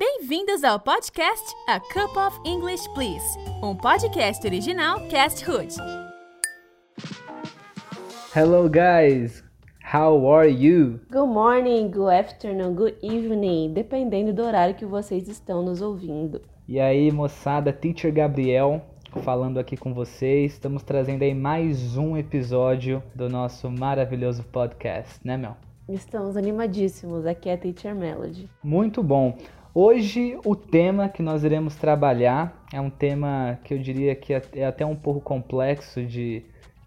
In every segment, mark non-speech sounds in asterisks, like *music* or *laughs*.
Bem-vindos ao podcast A Cup of English Please, um podcast original Cast Hood. Hello guys, how are you? Good morning, good afternoon, good evening, dependendo do horário que vocês estão nos ouvindo. E aí, moçada, Teacher Gabriel falando aqui com vocês. Estamos trazendo aí mais um episódio do nosso maravilhoso podcast, né, Mel? Estamos animadíssimos. Aqui é a Teacher Melody. Muito bom. Hoje o tema que nós iremos trabalhar é um tema que eu diria que é até um pouco complexo de,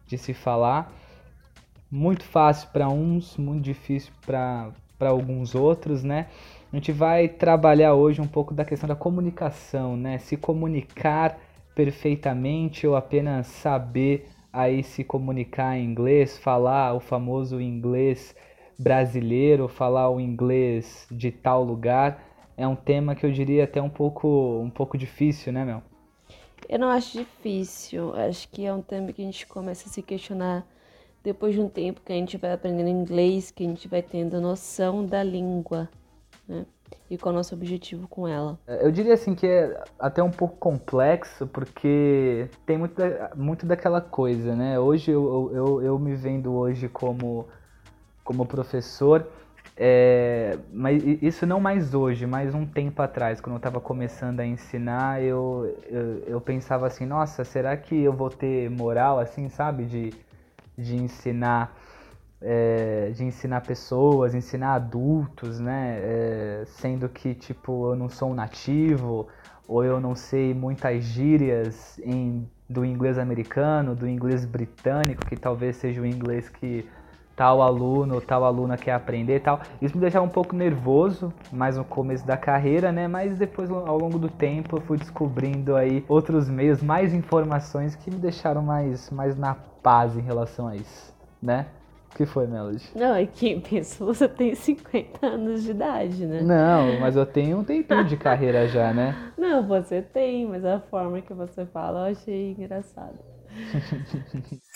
de se falar. Muito fácil para uns, muito difícil para alguns outros, né? A gente vai trabalhar hoje um pouco da questão da comunicação, né? Se comunicar perfeitamente ou apenas saber aí se comunicar em inglês, falar o famoso inglês brasileiro, falar o inglês de tal lugar, é um tema que eu diria até um pouco um pouco difícil, né, Mel? Eu não acho difícil, acho que é um tema que a gente começa a se questionar depois de um tempo que a gente vai aprendendo inglês, que a gente vai tendo noção da língua, né? e qual é o nosso objetivo com ela? Eu diria assim que é até um pouco complexo, porque tem muito, muito daquela coisa, né? Hoje eu, eu, eu me vendo hoje como, como professor, é, mas isso não mais hoje, mas um tempo atrás, quando eu estava começando a ensinar, eu, eu, eu, pensava assim, nossa, será que eu vou ter moral, assim, sabe, de, de ensinar é, de ensinar pessoas, ensinar adultos, né? É, sendo que, tipo, eu não sou um nativo, ou eu não sei muitas gírias em, do inglês americano, do inglês britânico, que talvez seja o inglês que tal aluno ou tal aluna quer aprender e tal. Isso me deixava um pouco nervoso, mais no começo da carreira, né? Mas depois, ao longo do tempo, eu fui descobrindo aí outros meios, mais informações que me deixaram mais, mais na paz em relação a isso, né? O que foi, Melody? Não, é que penso, você tem 50 anos de idade, né? Não, mas eu tenho um tempinho de carreira já, né? *laughs* Não, você tem, mas a forma que você fala eu achei engraçado. *laughs*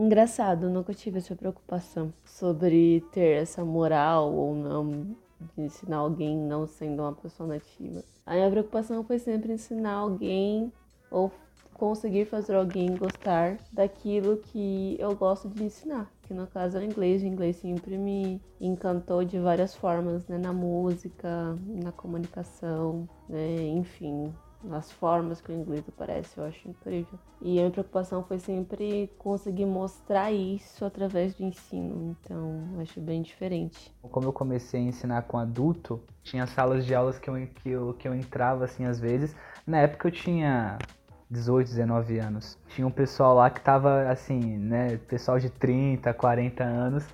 engraçado, nunca tive essa preocupação sobre ter essa moral ou não de ensinar alguém não sendo uma pessoa nativa. A minha preocupação foi sempre ensinar alguém ou conseguir fazer alguém gostar daquilo que eu gosto de ensinar, que no caso é o inglês. O inglês sempre me encantou de várias formas, né? Na música, na comunicação, né? Enfim, as formas que o inglês aparece, eu acho incrível. E a minha preocupação foi sempre conseguir mostrar isso através do ensino, então acho bem diferente. Como eu comecei a ensinar com adulto, tinha salas de aulas que eu, que eu, que eu entrava assim às vezes. Na época eu tinha 18, 19 anos. Tinha um pessoal lá que tava assim, né, pessoal de 30, 40 anos.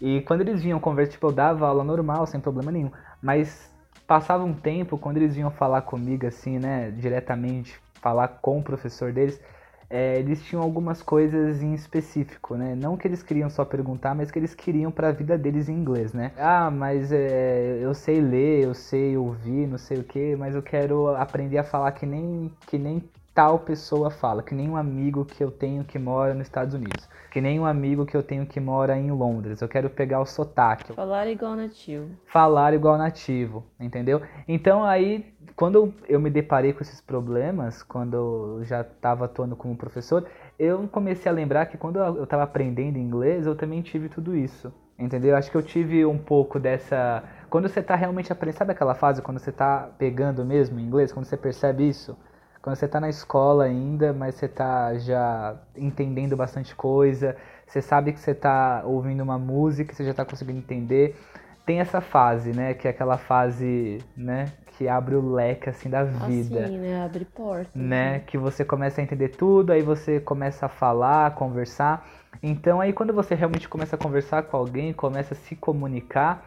E quando eles vinham conversar, tipo, eu dava aula normal, sem problema nenhum. Mas passava um tempo, quando eles vinham falar comigo, assim, né, diretamente, falar com o professor deles, é, eles tinham algumas coisas em específico, né? Não que eles queriam só perguntar, mas que eles queriam para a vida deles em inglês, né? Ah, mas é, eu sei ler, eu sei ouvir, não sei o que, mas eu quero aprender a falar que nem que nem tal pessoa fala, que nem um amigo que eu tenho que mora nos Estados Unidos, que nem um amigo que eu tenho que mora em Londres. Eu quero pegar o sotaque. Falar igual nativo. Falar igual nativo, entendeu? Então aí, quando eu me deparei com esses problemas, quando eu já estava atuando como professor, eu comecei a lembrar que quando eu estava aprendendo inglês, eu também tive tudo isso. Entendeu? Acho que eu tive um pouco dessa. Quando você está realmente aprendendo, sabe aquela fase quando você está pegando mesmo inglês, quando você percebe isso? Quando você está na escola ainda, mas você está já entendendo bastante coisa, você sabe que você está ouvindo uma música, você já está conseguindo entender. Tem essa fase, né? Que é aquela fase, né? Que abre o leque, assim, da vida. Assim, né? Abre porta. Né? Que você começa a entender tudo, aí você começa a falar, a conversar. Então, aí quando você realmente começa a conversar com alguém, começa a se comunicar,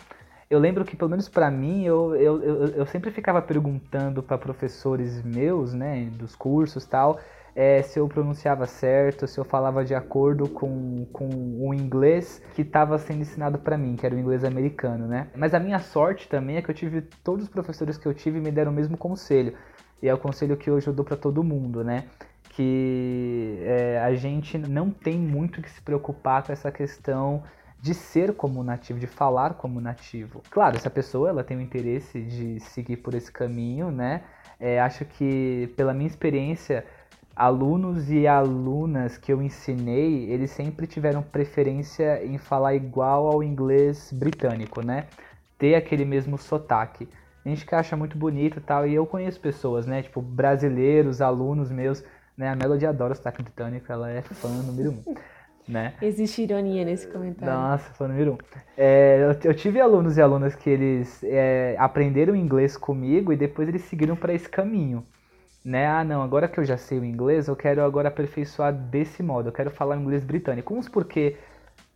eu lembro que, pelo menos para mim, eu, eu, eu, eu, sempre ficava perguntando para professores meus, né, dos cursos tal, é, se eu pronunciava certo, se eu falava de acordo com, com o inglês que estava sendo ensinado para mim, que era o inglês americano, né? Mas a minha sorte também é que eu tive, todos os professores que eu tive me deram o mesmo conselho, e é o conselho que hoje eu dou para todo mundo, né? Que é, a gente não tem muito que se preocupar com essa questão de ser como nativo, de falar como nativo. Claro, se a pessoa ela tem o interesse de seguir por esse caminho, né? É, acho que pela minha experiência, alunos e alunas que eu ensinei, eles sempre tiveram preferência em falar igual ao inglês britânico, né? Ter aquele mesmo sotaque. A gente que acha muito bonito e tal, e eu conheço pessoas, né? Tipo, brasileiros, alunos meus, né? A Melody adora o sotaque britânico, ela é fã número um né? Existe ironia nesse comentário. Nossa, foi número um. É, eu, eu, tive alunos e alunas que eles é, aprenderam inglês comigo e depois eles seguiram para esse caminho. Né? Ah, não, agora que eu já sei o inglês, eu quero agora aperfeiçoar desse modo. Eu quero falar inglês britânico. Uns porque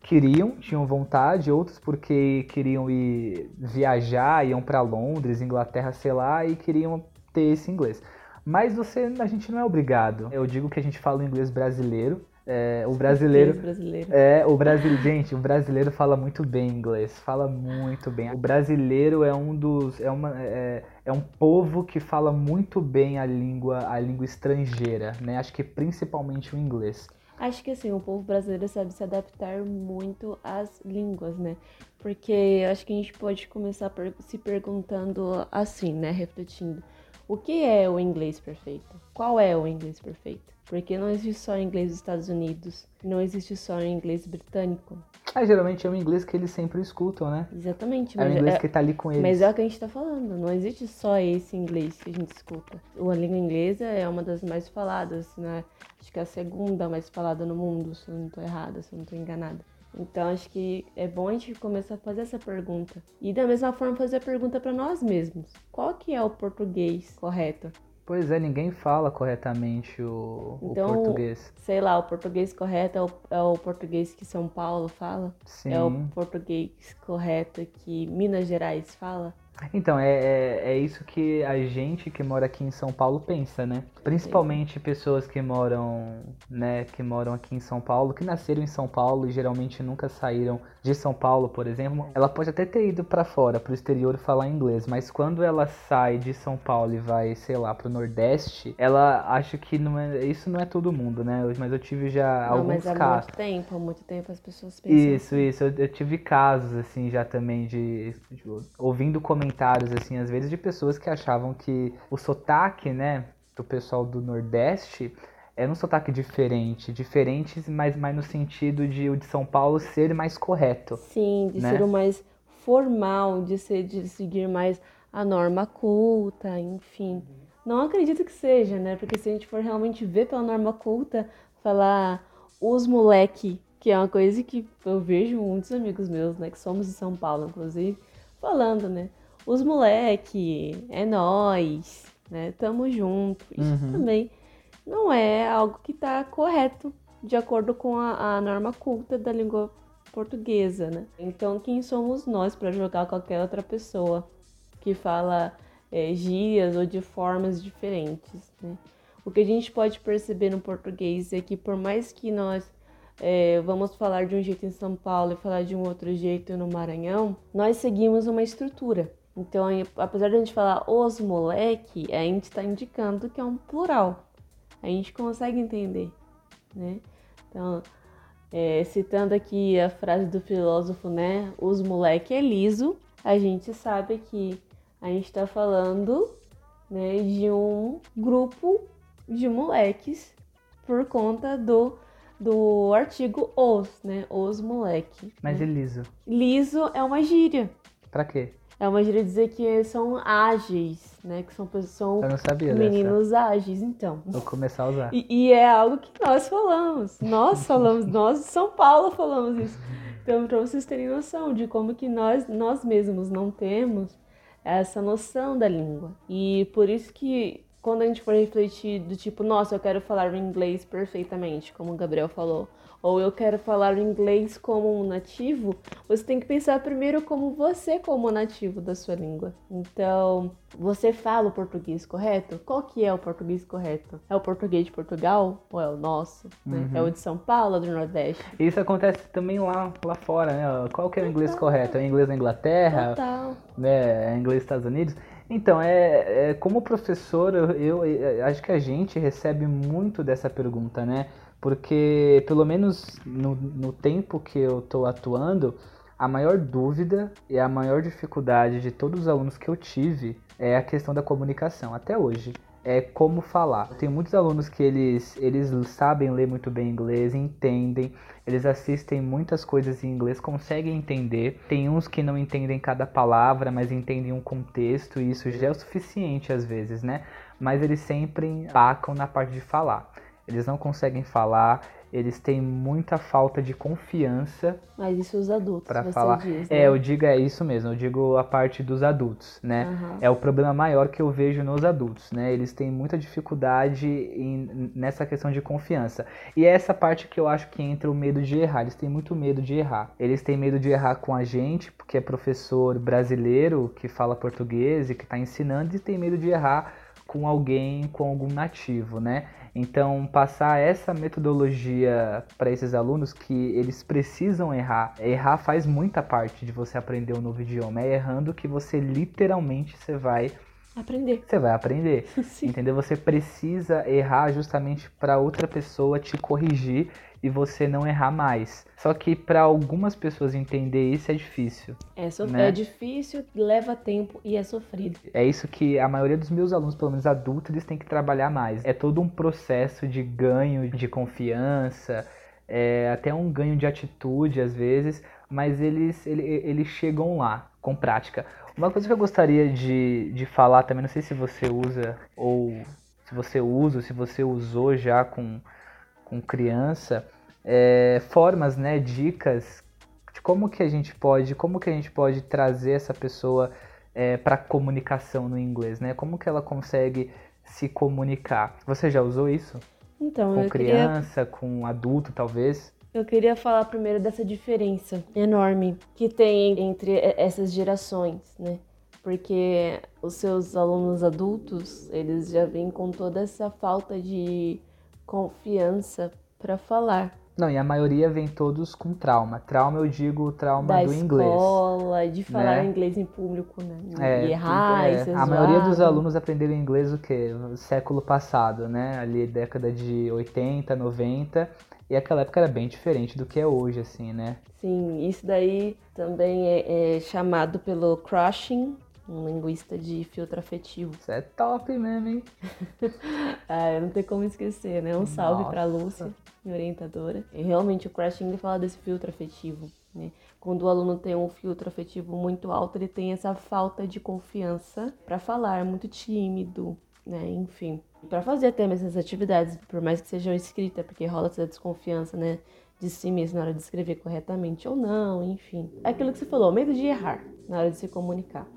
queriam, tinham vontade, outros porque queriam ir viajar, iam para Londres, Inglaterra, sei lá, e queriam ter esse inglês. Mas você, a gente não é obrigado. Eu digo que a gente fala o inglês brasileiro, é, o brasileiro, brasileiro. É, o brasileiro, gente, o brasileiro fala muito bem inglês, fala muito bem. O brasileiro é um dos é, uma, é, é um povo que fala muito bem a língua a língua estrangeira, né? Acho que principalmente o inglês. Acho que assim, o povo brasileiro sabe se adaptar muito às línguas, né? Porque acho que a gente pode começar se perguntando assim, né, refletindo. O que é o inglês perfeito? Qual é o inglês perfeito? Porque não existe só inglês dos Estados Unidos, não existe só inglês britânico. Ah, geralmente é o inglês que eles sempre escutam, né? Exatamente. É o inglês é, que tá ali com eles. Mas é o que a gente tá falando, não existe só esse inglês que a gente escuta. A língua inglesa é uma das mais faladas, né? Acho que é a segunda mais falada no mundo, se eu não tô errada, se eu não tô enganada. Então acho que é bom a gente começar a fazer essa pergunta. E da mesma forma fazer a pergunta para nós mesmos. Qual que é o português correto? Pois é, ninguém fala corretamente o, então, o português. Sei lá, o português correto é o, é o, português que São Paulo fala? Sim. É o português correto que Minas Gerais fala? Então, é, é, é, isso que a gente que mora aqui em São Paulo pensa, né? Principalmente Sim. pessoas que moram, né, que moram aqui em São Paulo, que nasceram em São Paulo e geralmente nunca saíram de São Paulo, por exemplo. Ela pode até ter ido para fora, para o exterior falar inglês, mas quando ela sai de São Paulo e vai, sei lá, para o Nordeste, ela acha que não é, isso não é todo mundo, né? Mas eu tive já não, alguns mas há casos. muito tempo, há muito tempo as pessoas pensam. Isso, assim. isso. Eu, eu, tive casos assim já também de, de ouvindo comentários comentários, assim, às vezes, de pessoas que achavam que o sotaque, né, do pessoal do Nordeste era um sotaque diferente, diferente, mas mais no sentido de o de São Paulo ser mais correto. Sim, de né? ser o mais formal, de ser de seguir mais a norma culta, enfim. Não acredito que seja, né? Porque se a gente for realmente ver pela norma culta, falar os moleque, que é uma coisa que eu vejo muitos amigos meus, né, que somos de São Paulo, inclusive, falando, né? Os moleque, é nós, né? Tamo junto. Isso uhum. também não é algo que está correto de acordo com a, a, norma culta da língua portuguesa, né? Então, quem somos nós para jogar qualquer outra pessoa que fala é, gírias ou de formas diferentes, né? O que a gente pode perceber no português é que por mais que nós é, vamos falar de um jeito em São Paulo e falar de um outro jeito no Maranhão, nós seguimos uma estrutura. Então, apesar de a gente falar os moleque, a gente está indicando que é um plural. A gente consegue entender, né? Então, é, citando aqui a frase do filósofo, né? Os moleque é liso. A gente sabe que a gente está falando né, de um grupo de moleques por conta do, do artigo os, né? Os moleque. Mas né? é liso. Liso é uma gíria. Pra quê? É uma gíria dizer que são ágeis, né? Que são, são meninos dessa. ágeis, então. Vou começar a usar. E, e, é algo que nós falamos. Nós falamos, *laughs* nós de São Paulo falamos isso. Então, para vocês terem noção de como que nós, nós mesmos não temos essa noção da língua. E por isso que quando a gente for refletir do tipo, nossa, eu quero falar o inglês perfeitamente, como o Gabriel falou, ou eu quero falar inglês como um nativo, você tem que pensar primeiro como você como nativo da sua língua. Então, você fala o português correto? Qual que é o português correto? É o português de Portugal ou é o nosso? Né? Uhum. É o de São Paulo, do Nordeste? Isso acontece também lá, lá fora, né? Qual que é o inglês Total. correto? É o inglês da Inglaterra? Total. Né? É o inglês dos Estados Unidos? Então, é, é como professor, eu, eu, eu, acho que a gente recebe muito dessa pergunta, né? Porque, pelo menos no, no tempo que eu estou atuando, a maior dúvida e a maior dificuldade de todos os alunos que eu tive é a questão da comunicação, até hoje. É como falar. Tem muitos alunos que eles, eles sabem ler muito bem inglês, entendem, eles assistem muitas coisas em inglês, conseguem entender. Tem uns que não entendem cada palavra, mas entendem um contexto, e isso já é o suficiente às vezes, né? Mas eles sempre pacam na parte de falar. Eles não conseguem falar, eles têm muita falta de confiança. Mas isso os adultos, para falar. diz, É, né? eu digo é isso mesmo, eu digo a parte dos adultos, né? Aham. É o problema maior que eu vejo nos adultos, né? Eles têm muita dificuldade em- nessa questão de confiança. E é essa parte que eu acho que entra o medo de errar. Eles têm muito medo de errar. Eles têm medo de errar com a gente, porque é professor brasileiro que fala português e que está ensinando, e tem medo de errar com alguém, com algum nativo, né? Então, passar essa metodologia para esses alunos que eles precisam errar. Errar faz muita parte de você aprender um novo idioma. É errando que você literalmente você vai, Aprender. você vai aprender. *laughs* Sim. Entendeu? Você precisa errar justamente para outra pessoa te corrigir e você não errar mais. Só que para algumas pessoas entender isso é difícil. É, so- Né? é difícil, leva tempo e é sofrido. É isso que a maioria dos meus alunos, pelo menos adultos, eles têm que trabalhar mais. É todo um processo de ganho de confiança, é até um ganho de atitude às vezes, mas eles, ele- eles chegam lá com prática. Uma coisa que eu gostaria de, de falar também, não sei se você usa ou se você usa, ou se você usou já com, com criança, é, formas, né, dicas de como que a gente pode, como que a gente pode trazer essa pessoa para comunicação no inglês, né? Como que ela consegue se comunicar? Você já usou isso Então, com eu queria, criança, com adulto, talvez? Eu queria falar primeiro dessa diferença enorme que tem entre essas gerações, né? Porque os seus alunos adultos, eles já vêm com toda essa falta de confiança para falar. Não, e a maioria vem todos com trauma. Trauma eu digo trauma da do inglês. escola, de falar né? inglês em público, né? É, e errar, é, e a maioria dos alunos aprenderam inglês o quê? Século passado, né? Ali década de 80, 90. E aquela época era bem diferente do que é hoje, assim, né? Sim, isso daí também é, é chamado pelo Crushing, um linguista de filtro afetivo. Isso é top mesmo, hein? *laughs* Ah, não tem como esquecer, né? Um salve Nossa. pra Lúcia, minha orientadora. E realmente o Crushing ele fala desse filtro afetivo, né? Quando o aluno tem um filtro afetivo muito alto, ele tem essa falta de confiança pra falar, é muito tímido, né? Enfim, Pra fazer até mesmo essas atividades, por mais que sejam escritas, porque rola essa desconfiança, né? De si mesmo na hora de escrever corretamente ou não, enfim. É aquilo que você falou, medo de errar na hora de se comunicar.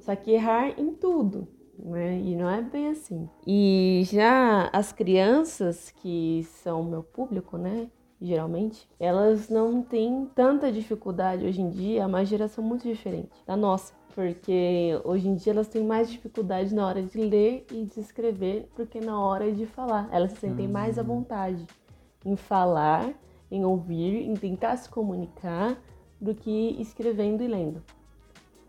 Só que errar em tudo, né? E não é bem assim. E já as crianças, que são meu público, né? Geralmente, elas não têm tanta dificuldade hoje em dia, é uma geração muito diferente da nossa. Porque hoje em dia elas têm mais dificuldade na hora de ler e de escrever do que na hora de falar. Elas se sentem mais à vontade em falar, em ouvir, em tentar se comunicar do que escrevendo e lendo.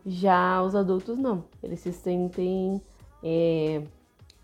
Já os adultos não, eles se sentem é,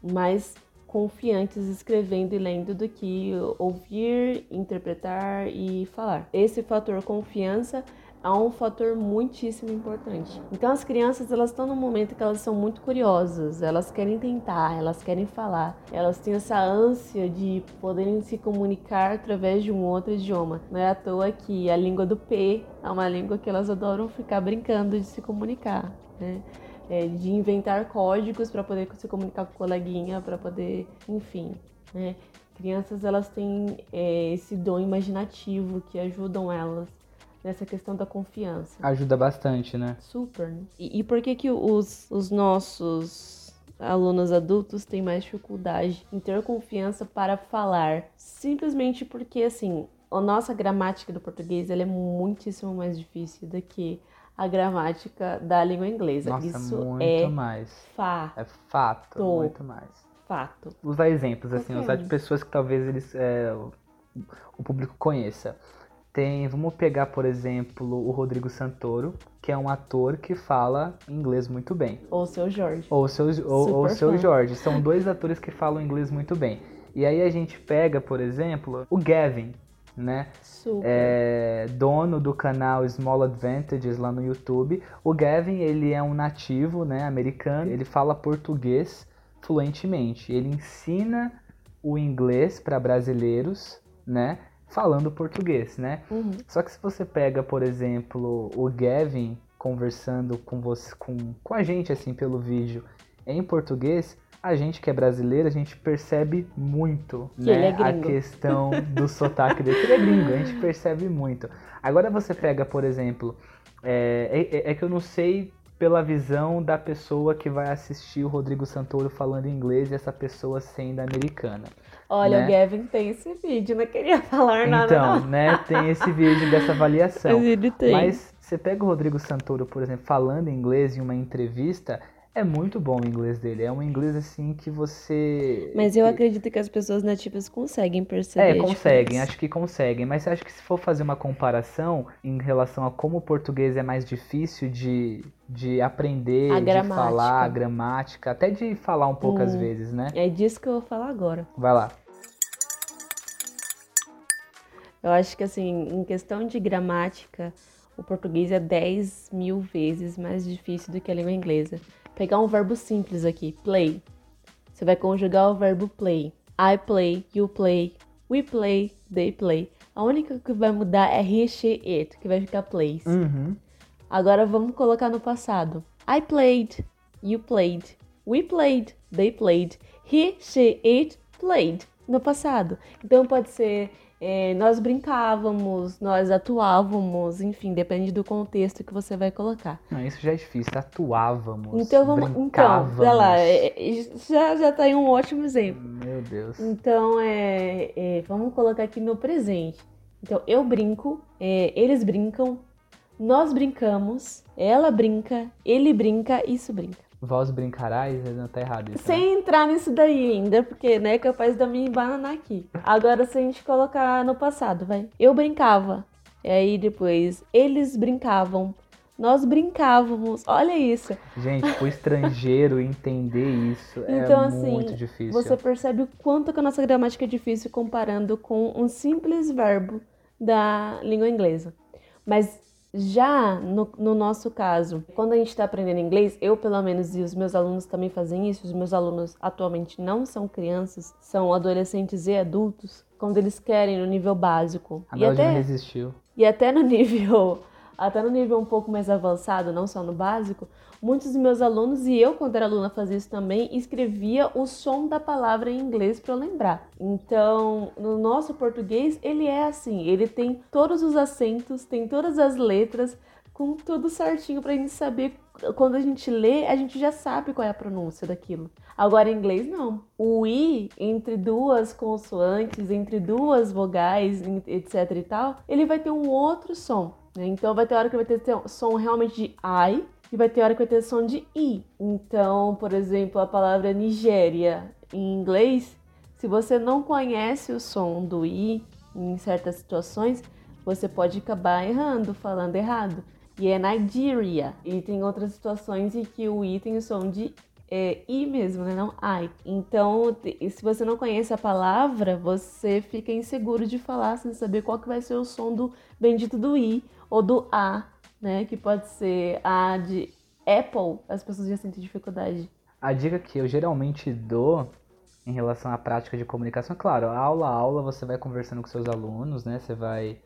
mais confiantes escrevendo e lendo do que ouvir, interpretar e falar. Esse fator confiança é um fator muitíssimo importante. Então as crianças elas estão num momento que elas são muito curiosas, elas querem tentar, elas querem falar, elas têm essa ânsia de poderem se comunicar através de um outro idioma. Não é à toa que a língua do P é uma língua que elas adoram ficar brincando de se comunicar, né? É, de inventar códigos para poder se comunicar com o coleguinha, para poder, enfim, né? Crianças elas têm é, esse dom imaginativo que ajudam elas nessa questão da confiança. Ajuda bastante, né? Super, né? E, e por que que os, os nossos alunos adultos têm mais dificuldade em ter confiança para falar? Simplesmente porque, assim, a nossa gramática do português ela é muitíssimo mais difícil do que a gramática da língua inglesa. Nossa, Isso muito é mais. fato. É fato, muito mais. fato. Usar exemplos, assim, usar de pessoas que talvez eles é, o público conheça. Tem, vamos pegar, por exemplo, o Rodrigo Santoro, que é um ator que fala inglês muito bem. Ou seu Jorge. Ou o seu, ou, ou o seu. Jorge. São dois atores que falam inglês muito bem. E aí a gente pega, por exemplo, o Gavin, né? Super. É, dono do canal Small Advantages lá no YouTube. O Gavin, ele é um nativo, né, americano. Ele fala português fluentemente. Ele ensina o inglês para brasileiros, né, falando português, né? Uhum. Só que se você pega, por exemplo, o Gavin conversando com você, com, com a gente assim pelo vídeo em português, a gente que é brasileiro, a gente percebe muito, Que né, é a questão do *laughs* sotaque dele. Ele é gringo, a gente percebe muito. Agora você pega, por exemplo, é, é- é que eu não sei pela visão da pessoa que vai assistir o Rodrigo Santoro falando inglês e essa pessoa sendo americana. Olha, né? o Gavin tem esse vídeo, não queria *laughs* falar nada. Então, não. né, tem esse vídeo dessa avaliação. Mas ele tem. Mas você pega o Rodrigo Santoro, por exemplo, falando inglês em uma entrevista, é muito bom o inglês dele. É um inglês assim que você. Mas eu acredito que as pessoas nativas conseguem perceber. É, conseguem, acho que conseguem. Mas acho que se for fazer uma comparação em relação a como o português é mais difícil de, de aprender, de falar, a gramática, até de falar um pouco às Hum. vezes, né? É disso que eu vou falar agora. Vai lá. Eu acho que, assim, em questão de gramática, o português é 10 mil vezes mais difícil do que a língua inglesa. Pegar um verbo simples aqui, play. Você vai conjugar o verbo play. I play, you play, we play, they play. A única que vai mudar é he, she, it, que vai ficar plays. Uhum. Agora vamos colocar no passado. I played, you played, we played, they played, he, she, it played. No passado. Então pode ser é, nós brincávamos, nós atuávamos, enfim, depende do contexto que você vai colocar. Não, isso já é difícil. Atuávamos. Então vamos. Então, olha lá, é, é, já, já tá aí um ótimo exemplo. Meu Deus. Então, é, é, vamos colocar aqui no presente. Então, eu brinco, é, eles brincam, nós brincamos, ela brinca, ele brinca, isso brinca. Vós brincarás? Não tá errado isso. né? Sem entrar nisso daí ainda, porque né, é capaz de me embananar aqui. Agora, se a gente colocar no passado, vai. Eu brincava. E aí depois, eles brincavam. Nós brincávamos. Olha isso. Gente, o estrangeiro entender isso Então, é assim, muito difícil. Você percebe o quanto que a nossa gramática é difícil comparando com um simples verbo da língua inglesa. Mas já no, no nosso caso, quando a gente está aprendendo inglês, eu pelo menos e os meus alunos também fazem isso. Os meus alunos atualmente não são crianças, são adolescentes e adultos. Quando eles querem no nível básico A e até, resistiu. e até no nível até no nível um pouco mais avançado, não só no básico, muitos dos meus alunos e eu quando era aluna fazia isso também, escrevia o som da palavra em inglês para lembrar. Então, no nosso português, ele é assim, ele tem todos os acentos, tem todas as letras, com tudo certinho pra gente saber quando a gente lê, a gente já sabe qual é a pronúncia daquilo. Agora em inglês não. O i entre duas consoantes, entre duas vogais, etc e tal, ele vai ter um outro som. Né? Então vai ter hora que vai ter som realmente de I e vai ter hora que vai ter som de i. Então, por exemplo, a palavra Nigéria em inglês, se você não conhece o som do i em certas situações, você pode acabar errando, falando errado. E é Nigeria. E tem outras situações em que o i tem o som de é, i mesmo, né? Não I. Então, se você não conhece a palavra, você fica inseguro de falar sem saber qual que vai ser o som do bendito do i ou do a, né? Que pode ser a de Apple. As pessoas já sentem dificuldade. A dica que eu geralmente dou em relação à prática de comunicação, claro, aula a aula você vai conversando com seus alunos, né? Você vai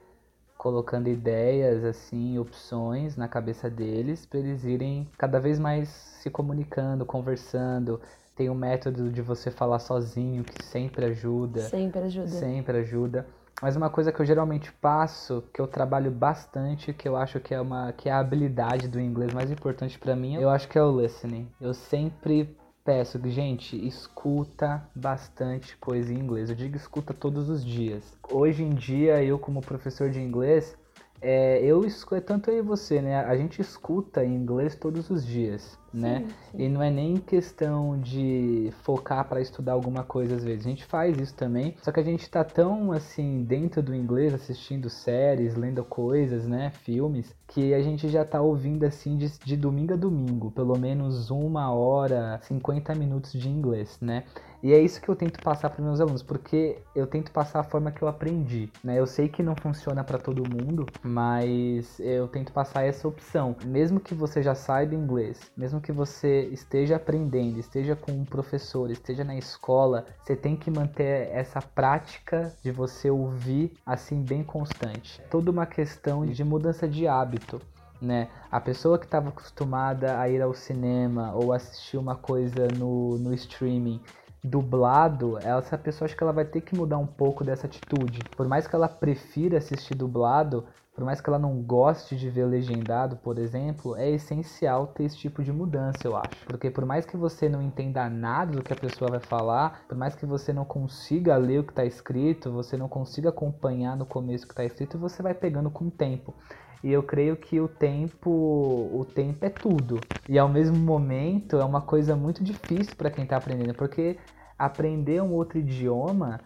colocando ideias, assim, opções na cabeça deles para eles irem cada vez mais se comunicando, conversando. Tem o método de você falar sozinho que sempre ajuda. Sempre ajuda. Sempre ajuda. Mas uma coisa que eu geralmente passo, que eu trabalho bastante, que eu acho que é uma que é a habilidade do inglês mais importante para mim, eu acho que é o listening. Eu sempre peço gente, escuta bastante coisa em inglês. Eu digo escuta todos os dias. Hoje em dia, eu como professor de inglês, é, eu escuto, tanto eu e você, né? A gente escuta em inglês todos os dias, né? sim. E não é nem questão de focar para estudar alguma coisa às vezes. A gente faz isso também, só que a gente tá tão assim dentro do inglês, assistindo séries, lendo coisas, né, filmes, que a gente já tá ouvindo assim de, de domingo a domingo, pelo menos uma hora, 50 minutos de inglês, né? E é isso que eu tento passar para meus alunos, porque eu tento passar a forma que eu aprendi, né? Eu sei que não funciona para todo mundo, mas eu tento passar essa opção. Mesmo que você já saiba inglês, mesmo que você esteja aprendendo, esteja com um professor, esteja na escola, você tem que manter essa prática de você ouvir assim bem constante. Toda uma questão de mudança de hábito né? A pessoa que estava acostumada a ir ao cinema ou assistir uma coisa no, no streaming dublado, essa pessoa acho que ela vai ter que mudar um pouco dessa atitude. Por mais que ela prefira assistir dublado, por mais que ela não goste de ver legendado, por exemplo, é essencial ter esse tipo de mudança, eu acho. Porque por mais que você não entenda nada do que a pessoa vai falar, por mais que você não consiga ler o que está escrito, você não consiga acompanhar no começo o que está escrito, você vai pegando com o tempo. E eu creio que o tempo, o tempo é tudo. E ao mesmo momento é uma coisa muito difícil para quem está aprendendo, porque aprender um outro idioma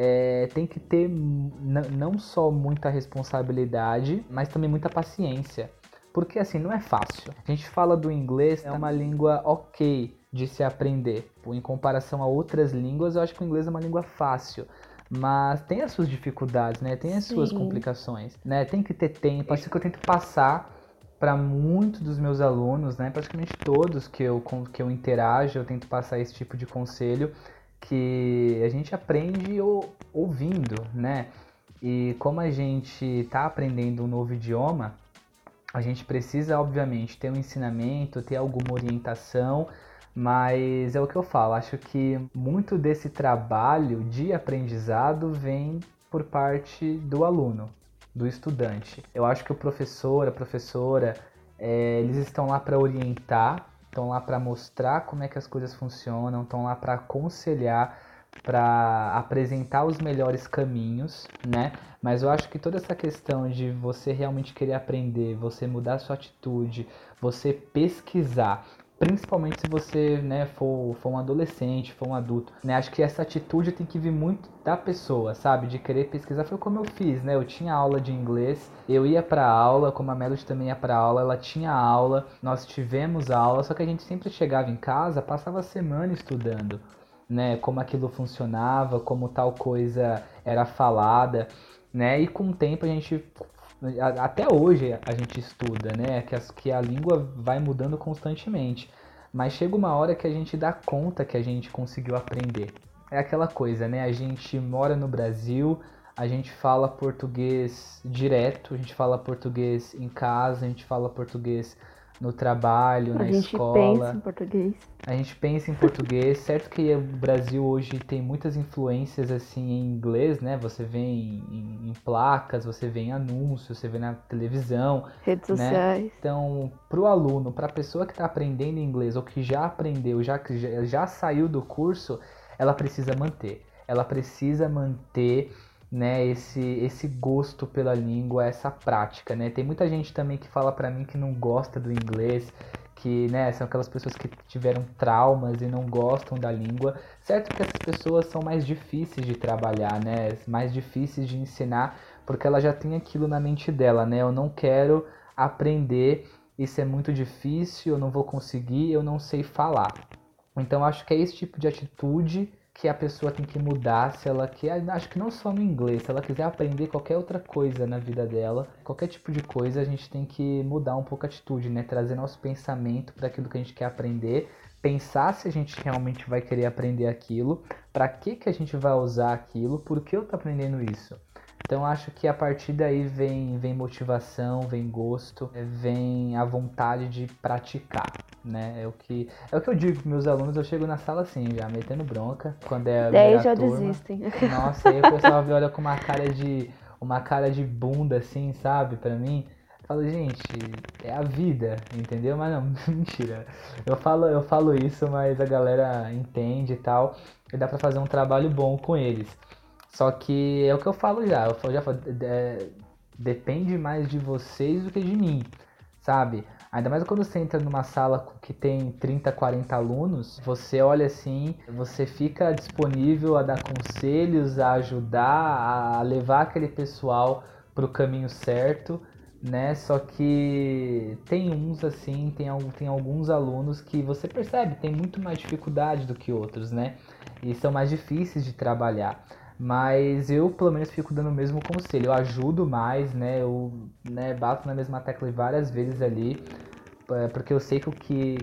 é, tem que ter não só muita responsabilidade, mas também muita paciência. Porque assim, não é fácil. A gente fala do inglês, é uma língua ok de se aprender. Em comparação a outras línguas, eu acho que o inglês é uma língua fácil mas tem as suas dificuldades, né? Tem as Sim. suas complicações, né? Tem que ter tempo. Isso que eu tento passar para muitos dos meus alunos, né? Praticamente todos que eu que eu interajo, eu tento passar esse tipo de conselho que a gente aprende ouvindo, né? E como a gente está aprendendo um novo idioma, a gente precisa, obviamente, ter um ensinamento, ter alguma orientação mas é o que eu falo, acho que muito desse trabalho de aprendizado vem por parte do aluno, do estudante. Eu acho que o professor, a professora, é, eles estão lá para orientar, estão lá para mostrar como é que as coisas funcionam, estão lá para aconselhar, para apresentar os melhores caminhos, né? Mas eu acho que toda essa questão de você realmente querer aprender, você mudar sua atitude, você pesquisar, principalmente se você né, for, for um adolescente, for um adulto. Né? Acho que essa atitude tem que vir muito da pessoa, sabe? De querer pesquisar. Foi como eu fiz, né? Eu tinha aula de inglês, eu ia pra aula, como a Melody também ia pra aula, ela tinha aula, nós tivemos aula, só que a gente sempre chegava em casa, passava a semana estudando. Né, como aquilo funcionava, como tal coisa era falada, né? E com o tempo a gente até hoje a gente estuda, né? Que, as, que a língua vai mudando constantemente. Mas chega uma hora que a gente dá conta que a gente conseguiu aprender. É aquela coisa, né? A gente mora no Brasil, a gente fala português direto, a gente fala português em casa, a gente fala português no trabalho, a na escola. A gente pensa em português. A gente pensa em português. certo que o Brasil hoje tem muitas influências assim em inglês, né? Você vê em, em, em placas, você vê em anúncios, você vê na televisão. Redes né? sociais. Então, para o aluno, para a pessoa que está aprendendo inglês ou que já aprendeu, já, já, já saiu do curso, ela precisa manter. Ela precisa manter né, esse, esse gosto pela língua, essa prática, né? Tem muita gente também que fala para mim que não gosta do inglês, que, né, são aquelas pessoas que tiveram traumas e não gostam da língua. Certo que essas pessoas são mais difíceis de trabalhar, né? Mais difíceis de ensinar, porque ela já tem aquilo na mente dela, né? Eu não quero aprender, isso é muito difícil, eu não vou conseguir, eu não sei falar. Então acho que é esse tipo de atitude que a pessoa tem que mudar se ela quer, acho que não só no inglês, se ela quiser aprender qualquer outra coisa na vida dela, qualquer tipo de coisa, a gente tem que mudar um pouco a atitude, né? Trazer nosso pensamento para aquilo que a gente quer aprender, pensar se a gente realmente vai querer aprender aquilo, para que que a gente vai usar aquilo, por que eu tô aprendendo isso? Então acho que a partir daí vem, vem motivação, vem gosto, vem a vontade de praticar, né? É o que é o que eu digo para meus alunos, eu chego na sala assim, já metendo bronca, quando é a Daí já turma. desistem. Nossa, aí o pessoal me olha com uma cara de uma cara de bunda assim, sabe, para mim. Eu falo, gente, é a vida, entendeu? Mas não, *laughs* mentira. Eu falo, eu falo isso, mas a galera entende e tal, e dá para fazer um trabalho bom com eles. Só que é o que eu falo já, eu já falo, é, depende mais de vocês do que de mim, sabe? Ainda mais quando você entra numa sala que tem 30, 40 alunos, você olha assim, você fica disponível a dar conselhos, a ajudar, a levar aquele pessoal para o caminho certo, né? Só que tem uns assim, tem, tem alguns alunos que você percebe tem muito mais dificuldade do que outros, né? E são mais difíceis de trabalhar. Mas eu, pelo menos, fico dando o mesmo conselho. Eu ajudo mais, né? Eu né, bato na mesma tecla várias vezes ali é, porque eu sei que o que,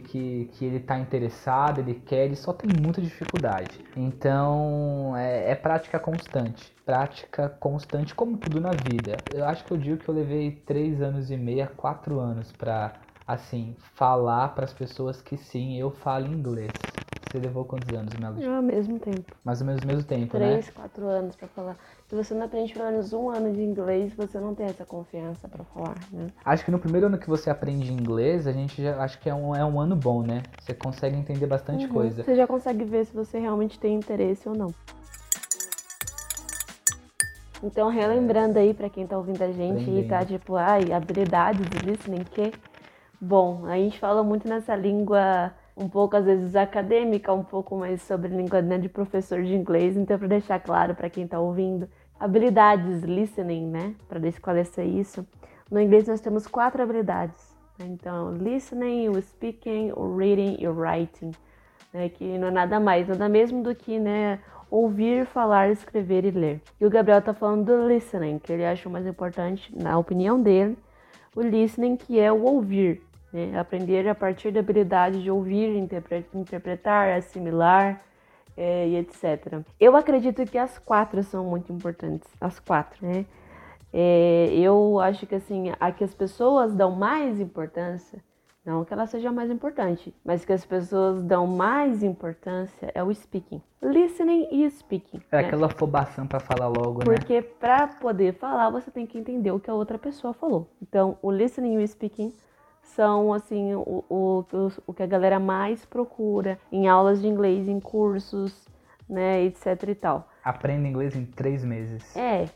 que, ele está interessado, ele quer, ele só tem muita dificuldade. Então é, é, prática constante, prática constante como tudo na vida. Eu acho que eu digo que eu levei três anos e meio, quatro anos para assim falar para as pessoas que sim, eu falo inglês. Você levou quantos anos, Melo? Ao mesmo tempo. Mais ou menos o mesmo tempo, Três, né? Três, quatro anos para falar. Se você não aprende pelo menos um ano de inglês, você não tem essa confiança para falar, né? Acho que no primeiro ano que você aprende inglês, a gente já acho que é um, é um ano bom, né? Você consegue entender bastante uhum. coisa. Você já consegue ver se você realmente tem interesse ou não. Então, relembrando aí para quem tá ouvindo a gente e tá tipo, ai, habilidades de listening, que bom, a gente fala muito nessa língua um pouco, às vezes, acadêmica, um pouco mais sobre língua né, de professor de inglês. Então, para deixar claro para quem está ouvindo, habilidades listening, né? Para esclarecer isso. No inglês, nós temos quatro habilidades. Né? Então, listening, o speaking, o reading e o writing. Né? Que não é nada mais, nada mesmo do que né, ouvir, falar, escrever e ler. E o Gabriel está falando do listening, que ele acha o mais importante, na opinião dele, o listening, que é o ouvir, né? Aprender a partir da habilidade de ouvir, interpretar, assimilar é, e etc. Eu acredito que as quatro são muito importantes, as quatro, né? É, eu acho que assim, a que as pessoas dão mais importância, não que ela seja mais importante, mas que as pessoas dão mais importância é o speaking. Listening e speaking. É né? aquela afobação para falar logo, Porque né? Porque para poder falar, você tem que entender o que a outra pessoa falou. Então, o listening e o speaking são assim o, o, o que a galera mais procura em aulas de inglês, em cursos, né, etc e tal. Aprenda inglês em três meses. É,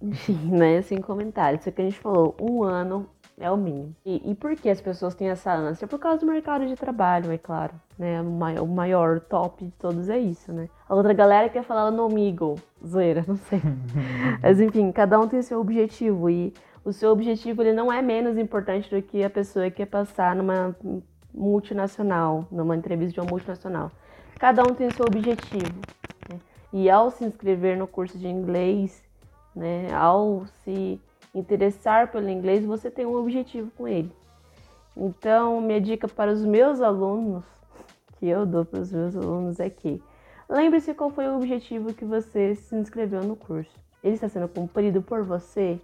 enfim, *laughs* né, sem comentários. Isso que a gente falou, um ano é o mínimo. E, e por que as pessoas têm essa ânsia? Por causa do mercado de trabalho, é claro. Né? O, maior, o maior top de todos é isso, né? A outra galera quer falar no amigo, zoeira, não sei. *laughs* Mas enfim, cada um tem seu objetivo e o seu objetivo ele não é menos importante do que a pessoa que quer passar numa multinacional, numa entrevista de uma multinacional. Cada um tem seu objetivo. Né? E ao se inscrever no curso de inglês, né, ao se interessar pelo inglês, você tem um objetivo com ele. Então, minha dica para os meus alunos, *laughs* que eu dou para os meus alunos é que lembre-se qual foi o objetivo que você se inscreveu no curso. Ele está sendo cumprido por você?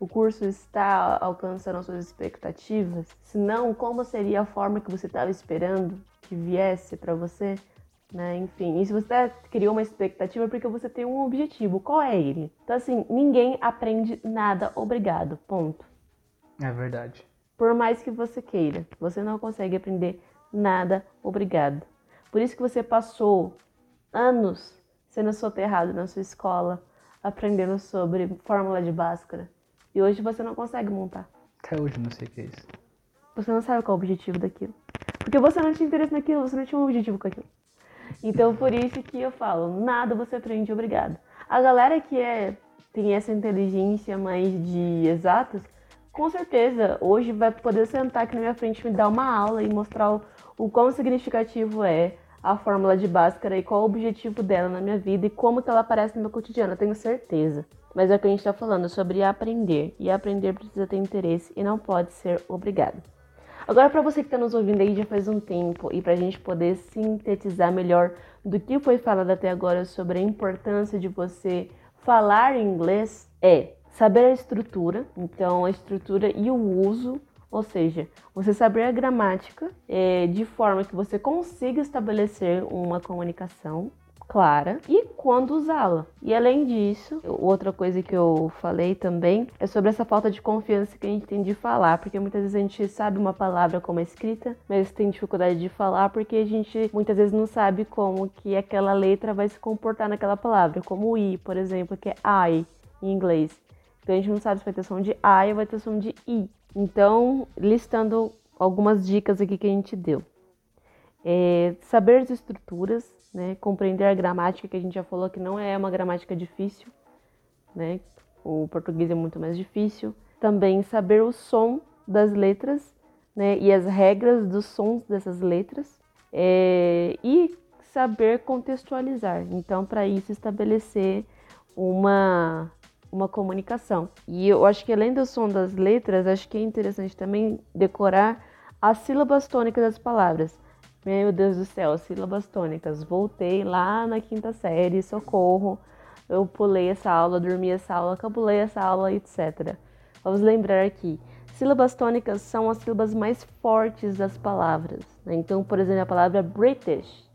O curso está alcançando as suas expectativas? Se não, como seria a forma que você estava esperando que viesse para você? Né? Enfim, e se você criou uma expectativa é porque você tem um objetivo, qual é ele? Então, assim, ninguém aprende nada obrigado, ponto. É verdade. Por mais que você queira, você não consegue aprender nada obrigado. Por isso que você passou anos sendo soterrado na sua escola, aprendendo sobre fórmula de Bhaskara, e hoje você não consegue montar. Até hoje não sei o que é isso. Você não sabe qual é o objetivo daquilo. Porque você não tinha interesse naquilo, você não tinha um objetivo com aquilo. Então por isso que eu falo, nada você aprende obrigado. A galera que é, tem essa inteligência mais de exatas, com certeza hoje vai poder sentar aqui na minha frente e me dar uma aula e mostrar o, o quão significativo é a fórmula de Bhaskara e qual o objetivo dela na minha vida e como que ela aparece no meu cotidiano, eu tenho certeza. Mas é o que a gente está falando sobre aprender. E aprender precisa ter interesse e não pode ser obrigado. Agora, para você que está nos ouvindo aí já faz um tempo e para a gente poder sintetizar melhor do que foi falado até agora sobre a importância de você falar inglês, é saber a estrutura, então a estrutura e o uso, ou seja, você saber a gramática é, de forma que você consiga estabelecer uma comunicação clara e quando usá-la. E além disso, outra coisa que eu falei também é sobre essa falta de confiança que a gente tem de falar, porque muitas vezes a gente sabe uma palavra como é escrita, mas tem dificuldade de falar porque a gente muitas vezes não sabe como que aquela letra vai se comportar naquela palavra, como o i, por exemplo, que é I em inglês. Então a gente não sabe se vai ter som de I ou vai ter som de i. Então, listando algumas dicas aqui que a gente deu. É, saber as estruturas, né? Compreender a gramática, que a gente já falou que não é uma gramática difícil, né? O português é muito mais difícil. também saber o som das letras né, e as regras dos sons dessas letras é, e saber contextualizar. Então, para isso, estabelecer uma, uma comunicação. E eu acho que além do som das letras, acho que é interessante também decorar as sílabas tônicas das palavras. Meu Deus do céu, sílabas tônicas. Voltei lá na quinta série, socorro. Eu pulei essa aula, dormi essa aula, cabulei essa aula, etc. Vamos lembrar aqui. Sílabas tônicas são as sílabas mais fortes das palavras. Né? Então, por exemplo, a palavra British,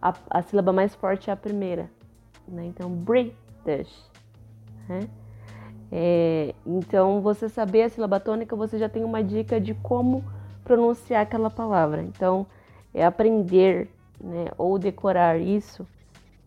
a, a sílaba mais forte é a primeira. Né? Então, British. Né? É, então, você saber a sílaba tônica, você já tem uma dica de como pronunciar aquela palavra. Então, é aprender né, ou decorar isso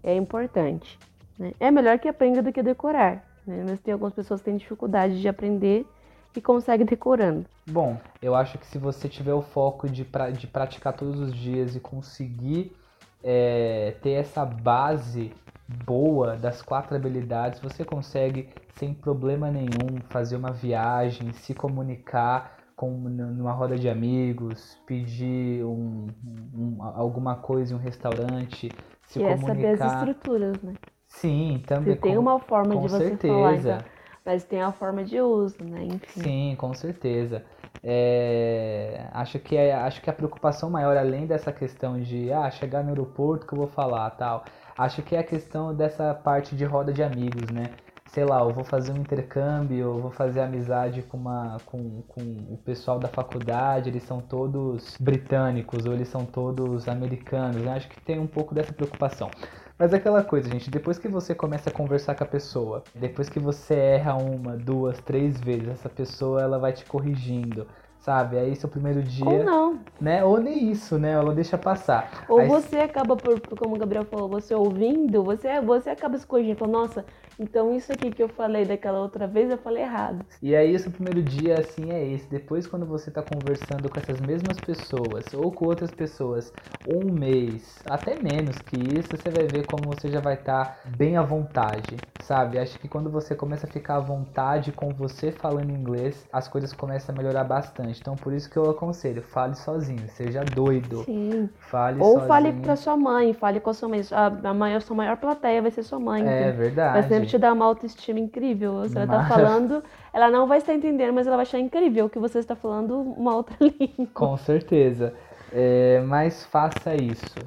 é importante. Né? É melhor que aprenda do que decorar, né? mas tem algumas pessoas que têm dificuldade de aprender e conseguem decorando. Bom, eu acho que se você tiver o foco de, pra, de praticar todos os dias e conseguir é, ter essa base boa das quatro habilidades, você consegue sem problema nenhum fazer uma viagem, se comunicar com numa roda de amigos, pedir um, um, alguma coisa em um restaurante, se e comunicar. é saber as estruturas, né? Sim, também. Você tem com, uma forma de você certeza. falar, então, mas tem a forma de uso, né? Enfim. Sim, com certeza. É, acho, que é, acho que a preocupação maior, além dessa questão de ah, chegar no aeroporto que eu vou falar tal, acho que é a questão dessa parte de roda de amigos, né? Sei lá, eu vou fazer um intercâmbio, eu vou fazer amizade com, uma, com, com o pessoal da faculdade, eles são todos britânicos ou eles são todos americanos, né? Acho que tem um pouco dessa preocupação. Mas é aquela coisa, gente, depois que você começa a conversar com a pessoa, depois que você erra uma, duas, três vezes, essa pessoa ela vai te corrigindo, sabe? Aí seu primeiro dia. Ou não. Né? Ou nem isso, né? Ela deixa passar. Ou Aí... você acaba, por, como o Gabriel falou, você ouvindo, você, você acaba se corrigindo. Fala, nossa, então isso aqui que eu falei daquela outra vez, eu falei errado. E aí, o primeiro dia, assim, é esse. Depois, quando você tá conversando com essas mesmas pessoas, ou com outras pessoas, um mês, até menos que isso, você vai ver como você já vai estar tá bem à vontade, sabe? Acho que quando você começa a ficar à vontade com você falando inglês, as coisas começam a melhorar bastante. Então, por isso que eu aconselho, fale sozinho, seja doido. Sim. Fale ou sozinho. fale pra sua mãe, fale com a sua mãe. A, a maior, sua maior plateia vai ser sua mãe. É então. verdade. Vai sempre te dar uma autoestima incrível. Você vai estar falando, ela não vai estar entendendo, mas ela vai achar incrível que você está falando uma outra *laughs* língua. Com certeza. É, mas faça isso,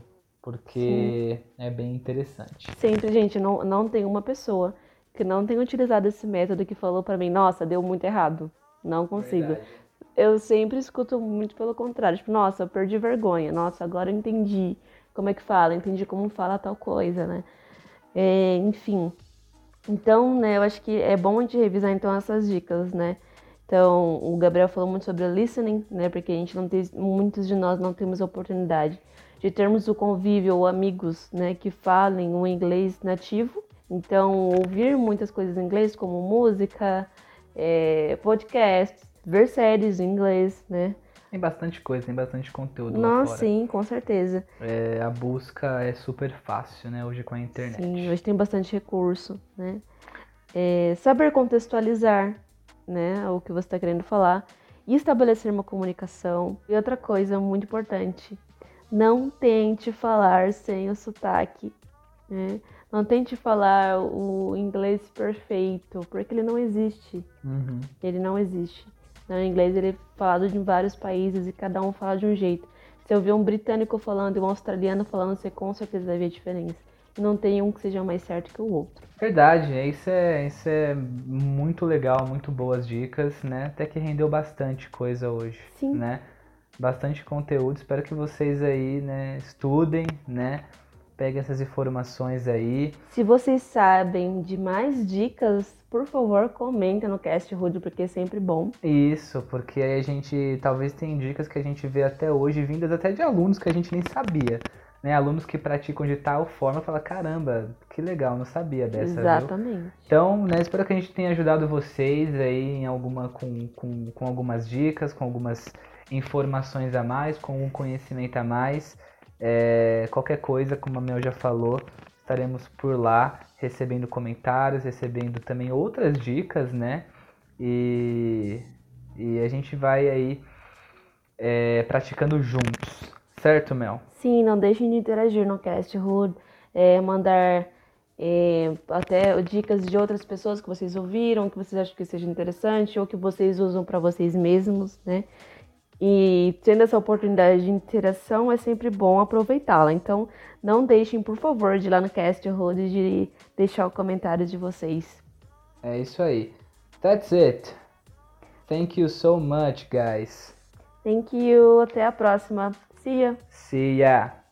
porque Sim. é bem interessante. Sempre, gente, não, não tem uma pessoa que não tenha utilizado esse método que falou para mim, nossa, deu muito errado, não consigo. Verdade. Eu sempre escuto muito pelo contrário, tipo, nossa, eu perdi vergonha, nossa, agora eu entendi como é que fala, entendi como fala tal coisa, né? É, enfim, então, né, eu acho que é bom a gente revisar então essas dicas, né? Então, o Gabriel falou muito sobre listening, né? Porque a gente não tem, muitos de nós não temos a oportunidade de termos o convívio ou amigos, né, que falem o inglês nativo. Então, ouvir muitas coisas em inglês, como música, é, podcasts, ver séries em inglês, né? Tem bastante coisa, tem bastante conteúdo fora. sim, com certeza. É, a busca é super fácil, né, hoje com a internet. Sim, hoje tem bastante recurso, né? É, saber contextualizar, né, o que você está querendo falar e estabelecer uma comunicação. E outra coisa muito importante, não tente falar sem o sotaque, né? Não tente falar o inglês perfeito, porque ele não existe. Uhum. Ele não existe. No inglês ele é falado em vários países e cada um fala de um jeito. Se eu ver um britânico falando e um australiano falando, você com certeza vai ver a diferença. Não tem um que seja mais certo que o outro. Verdade, isso é, isso é muito legal, muito boas dicas, né? Até que rendeu bastante coisa hoje, Sim. né? Bastante conteúdo, espero que vocês aí, né, estudem, né? Peguem essas informações aí. Se vocês sabem de mais dicas, por favor, comenta no Cast Rude, porque é sempre bom. Isso, porque aí a gente talvez tem dicas que a gente vê até hoje, vindas até de alunos que a gente nem sabia. Né? Alunos que praticam de tal forma, fala caramba, que legal, não sabia dessa. Exatamente. Viu? Então, né, espero que a gente tenha ajudado vocês aí em alguma com, com, com algumas dicas, com algumas informações a mais, com um conhecimento a mais. É, qualquer coisa, como a Mel já falou, estaremos por lá recebendo comentários, recebendo também outras dicas, né? e, e a gente vai aí é, praticando juntos. Certo, Mel? Sim, não deixem de interagir no Cast Hood, é, mandar é, até dicas de outras pessoas que vocês ouviram, que vocês acham que seja interessante ou que vocês usam para vocês mesmos, né? E tendo essa oportunidade de interação é sempre bom aproveitá-la. Então, não deixem, por favor, de ir lá no Cast Hood de deixar o comentário de vocês. É isso aí. That's it. Thank you so much, guys. Thank you. Até a próxima. See ya. See ya.